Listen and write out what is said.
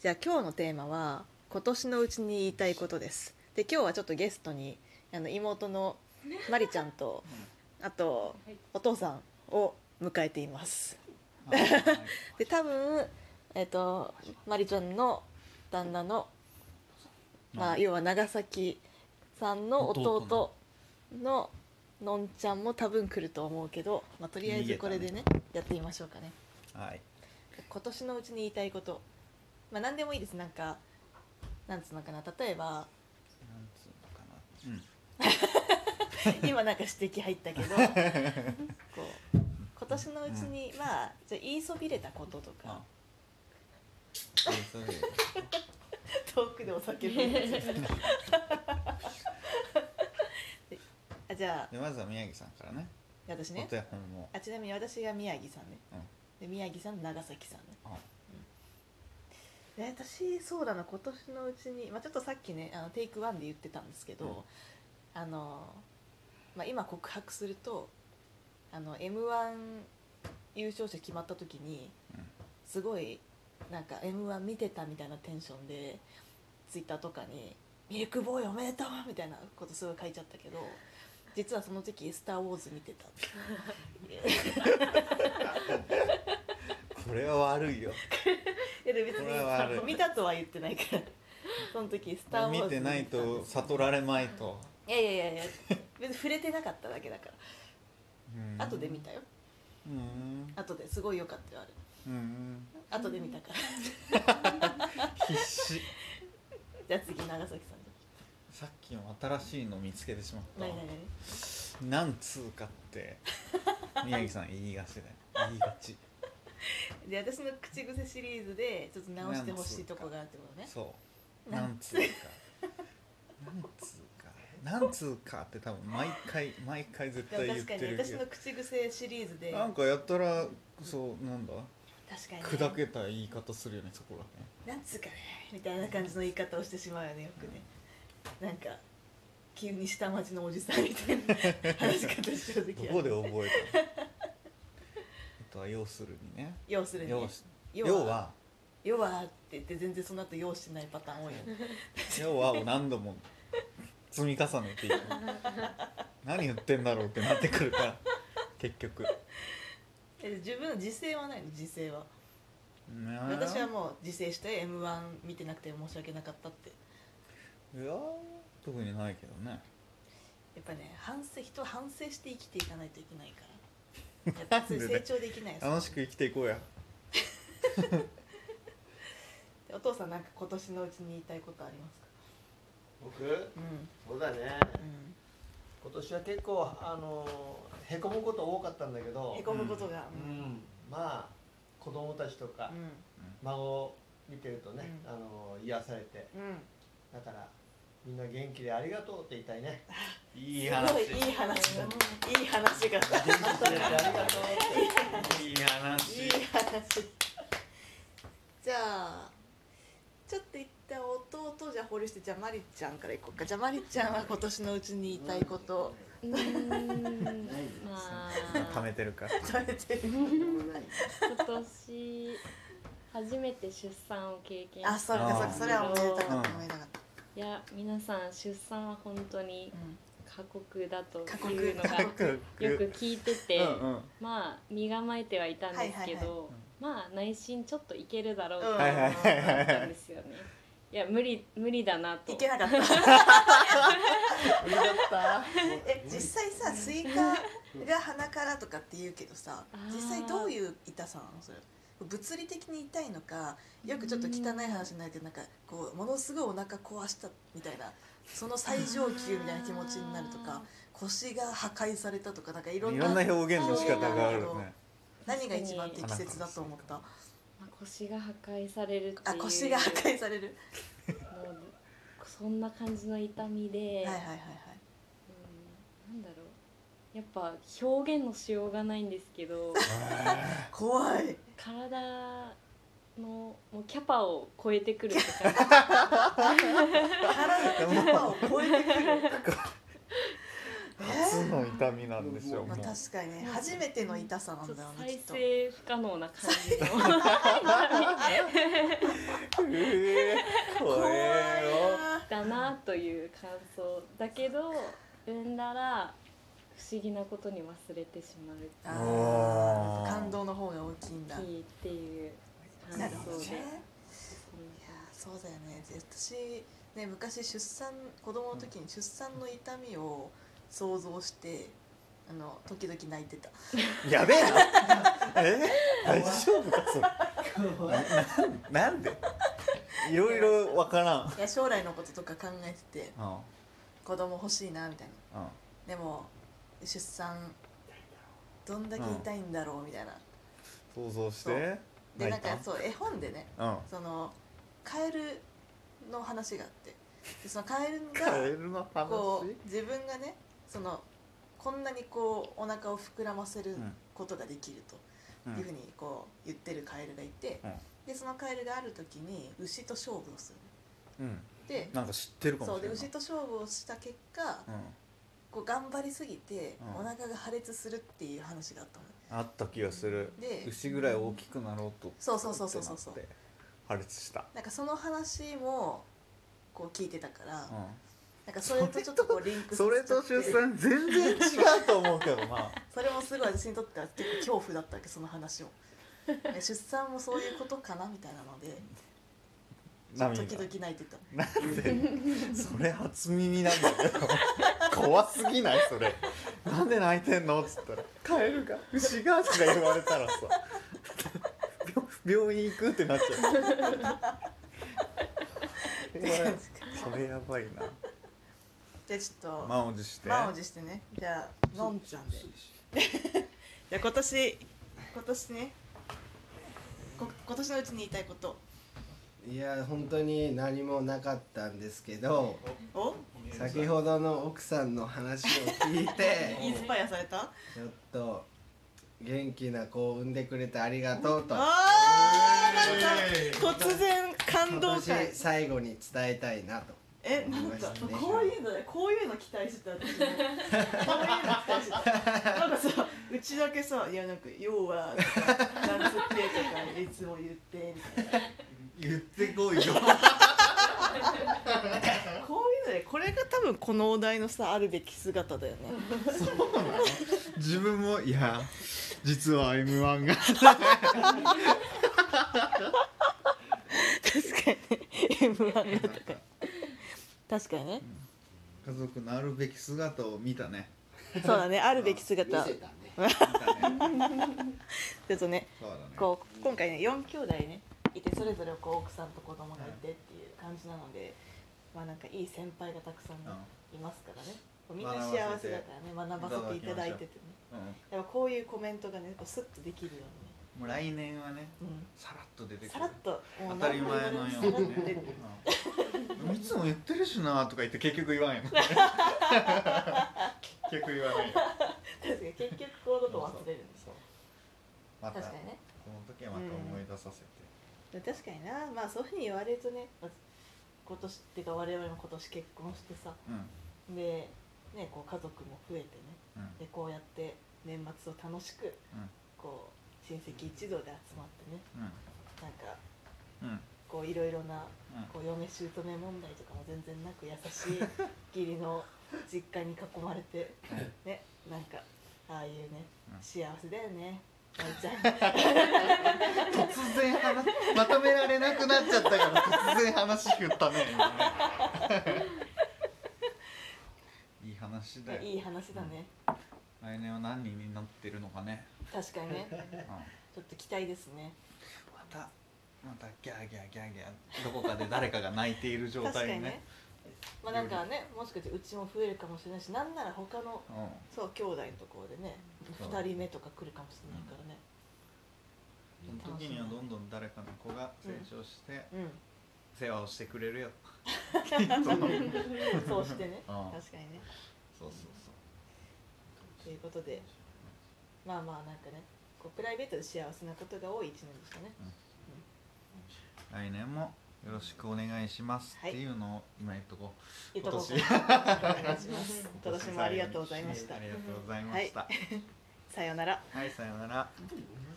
じゃあ今日のテーマは今年のうちに言いたいことです。で今日はちょっとゲストにあの妹のまりちゃんとあとお父さんを迎えています。で多分えっ、とまりちゃんの旦那のまあ要は長崎さんの弟ののんちゃんも多分来ると思うけど、まあ、とりあえずこれでね。やってみましょうかね。はい。今年のうちに言いたいことまあ何でもいいです。なんかなんつうのかな。例えばなんつうのかな。うん。今なんか指摘入ったけどこう今年のうちに、まあじゃあ言いそびれたこととか。遠くでお酒飲んでであじゃあ。でまずは宮城さんからね。私ね。あちなみに私が宮城さんね。うん。で宮城さん長崎さんね。あで私そうだな今年のうちに、まあ、ちょっとさっきねあのテイクワンで言ってたんですけど、うんあの、まあ、今告白するとあの m 1優勝者決まった時にうんすごいなんか m 1見てたみたいなテンションでツイッターとかに「ミルクボーイおめでとう!」みたいなことすごい書いちゃったけど実はその時「スター・ウォーズ」見てた これは悪いよ。いやで別これは悪い。に見たとは言ってないからその時「スター・ウォーズ」見てないと悟られまいと。いやいやいやいや別に触れてなかっただけだから。うん。後で見たよ。うん。後ですごい良かったよあれ。うん。後で見たから。必死。じゃあ次長崎さん。さっきの新しいの見つけてしまった何何何？なんつうかって宮城さん言いがちだよ言いがち で私の口癖シリーズでちょっと直してほしいとこがあるってことねそう。ななんんつうか。なんつうか。なんつうかって多分毎回毎回絶対言っ確かに私の口癖シリーズで。なんかやったらそうなんだ？確かに、ね、砕けた言い方するよねそこらへんなんつうかねみたいな感じの言い方をしてしまうよねよくね。なんか急に下町のおじさんみたいな話し方しちゃう時ある。どこで覚えたの？あとは要するにね。要するに。ね要し要は。要はって言って全然その後要してないパターン多いよね。要はを何度も積み重ねていく。何言ってんだろうってなってくるから結局。え自分の自制はないの？自制は。ね私はもう自制して m 1見てなくて申し訳なかったって。いや特にないけどね。やっぱね反省人は反省して生きていかないといけないからやっぱそれ成長できないです。楽しく生きていこうや。お父さんなんか今年のうちに言いたいことありますか？僕？うん。そうだね。うん。今年は結構あのへこむこと多かったんだけど。へこむことが。うん。まあ子供たちとかうん。孫を見てるとね、うん。あの癒されて。うん。だからみんな元気でありがとうって言いたいね。いいすごいいい話だ。いい話。が元気でありがとうっていい話。いい話。じゃあちょっと一旦弟じゃ保留してじゃあマリちゃんからいこうか。じゃあマリちゃんは今年のうちに言いたいこと。うーんまあ貯めてるから。食べてる。今年初めて出産を経験。あそうかそうか。それはおめでたかったうんおめでたかったいや皆さん出産は本当にうん。過酷だと過酷いうのが過よく聞いてて、うんうん。まあ身構えてはいたんですけど、はいはい。まあ内心ちょっといけるだろうとうん思はいはいはいはいったんですよね。いや無理無理だなと。いけなかった。無理だった。え実際さスイカが鼻からとかって言うけどさ実際どういう痛さなの？それ物理的に痛いのかよくちょっと汚い話になるけどなんかこうものすごいお腹壊したみたいなその最上級みたいな気持ちになるとか腰が破壊されたとかなんかいろんないろんな表現の仕方があるね。何が一番適切だと思った？まあ腰が破壊されるってあいう。腰が破壊される。もうそんな感じの痛みで、はいはいはいはい。うん。なんだろうやっぱ表現のしようがないんですけど怖い。体のもうキャパを超えてくるって感じ体のキャパを超えてくる。初の痛みなんでしょうまあ、もう。確かにね初めての痛さなんだよねきっと。再生不可能な感じの。うという感想だけど産んだら不思議なことに忘れてしまうあ感動の方が大きいんだ。大きいっていう感なるほどね。想で。いやそうだよね。で私ね昔出産子供の時に出産の痛みを想像してあの時々泣いてた。やべえな。え？大丈夫かそれ？ななんで？いろいろわからん。うんいや将来のこととか考えてて子供欲しいなみたいな。うんでも出産どんだけ痛いんだろうみたいな、想像してそう。でないんかそう絵本でねうん。そのカエルの話があって。でそのカエルがルの話？こう自分がねそのこんなにこうお腹を膨らませるうん。ことができると。うん。いうふうにこう言ってるカエルがいて、うん。でそのカエルがある時に牛と勝負をする。うん。でなんか知ってるかもそうでしれない。牛と勝負をした結果うんこう頑張りすぎてうん。お腹が破裂するっていう話があったの、あった気がする。で牛ぐらい大きくなろうとそうそうそうそうそうそう。破裂した。なんかその話もこう聞いてたから、うなんかそれとちょっとこうリンクんそれと出産全然違うと思うけどな。それもすごい私にとっては結構恐怖だったわけその話も。え出産もそういうことかなみたいなので涙時々泣いてた。なんでそれ初耳なんだけど。怖すぎない？それ。なんで泣いてんの？っつったら「カエルが牛が」とか言われたらさ。病病院行くってなっちゃう。それそれやばいな。じゃあちょっと満を持して。満を持してね。じゃあのんちゃんで。じゃあ今年今年ね。こ今年のうちに言いたいこといや本当に何もなかったんですけどを先ほどの奥さんの話を聞いて インスパイアされた？ちょっと元気な子を産んでくれてありがとうと。あーなんか突然感今動会年最後に伝えたいなと。えなんかこういうのねこういうの期待してた私も。こういうの期待してた。なんかさうちだけさ「いやなんか要は」とか「なんつって」とかいつも言ってみたいな言ってこいよ。こういうのねこれが多分このお題のさあるべき姿だよね。自分もいや実は m 1が。確かに。ね m 1がとか。確かにね。家族のあるべき姿を見たね。そうだね。あるべき姿。ち見せたね。見たね。ょっとねそうだね。こう今回ね4兄弟ねいてそれぞれこう奥さんと子供がいてっていう感じなのでまあなんかいい先輩がたくさんねいますからね。みんな幸せだからね学ばせていただいててね。うん。やっぱこういうコメントがねこうスッとできるよもう来年はねうにね、さらっと出てうん、くる。さらっと当たり前のようにさらっと出てくる。うん。いつも言ってるしなとか言って結局言わんよ 結局言わないよ。確かに結局こういうことを忘れるんですそう。また確かにね。この時はまた思い出させて、確かにな。まあそういうふうに言われるとね今年っていうか我々も今年結婚してさうん。でねこう家族も増えてねうん。でこうやって年末を楽しくうん。こう親戚一同で集まってねうん。なんかうん。こういろいろなうん。こう嫁姑問題とかも全然なく優しい 義理の実家に囲まれてねなんかああいうねうん。幸せだよね突然話まとめられなくなっちゃったから突然話振ったね。今ねいい話だよいい話だね。来年は何人になってるのかね、確かにね。うん、ちょっと期待ですね。またまたギャーギャーギャーギャーどこかで誰かが泣いている状態にねまあなんかねもしかしてうちも増えるかもしれないしなんなら他のうん。そう兄弟のところでねそう。2人目とか来るかもしれないからね。その時にはどんどん誰かの子が成長してうん。世話をしてくれるよ、そう。してね。うん。確かにね。そうそうということでまあまあなんかねこうプライベートで幸せなことが多い一年でしたね。そう来年もよろしくお願いしますっていうのを今言っとこう、今お願いします。今年もありがとうございました。ありがとうございました。さようなら。はい、さようなら。うん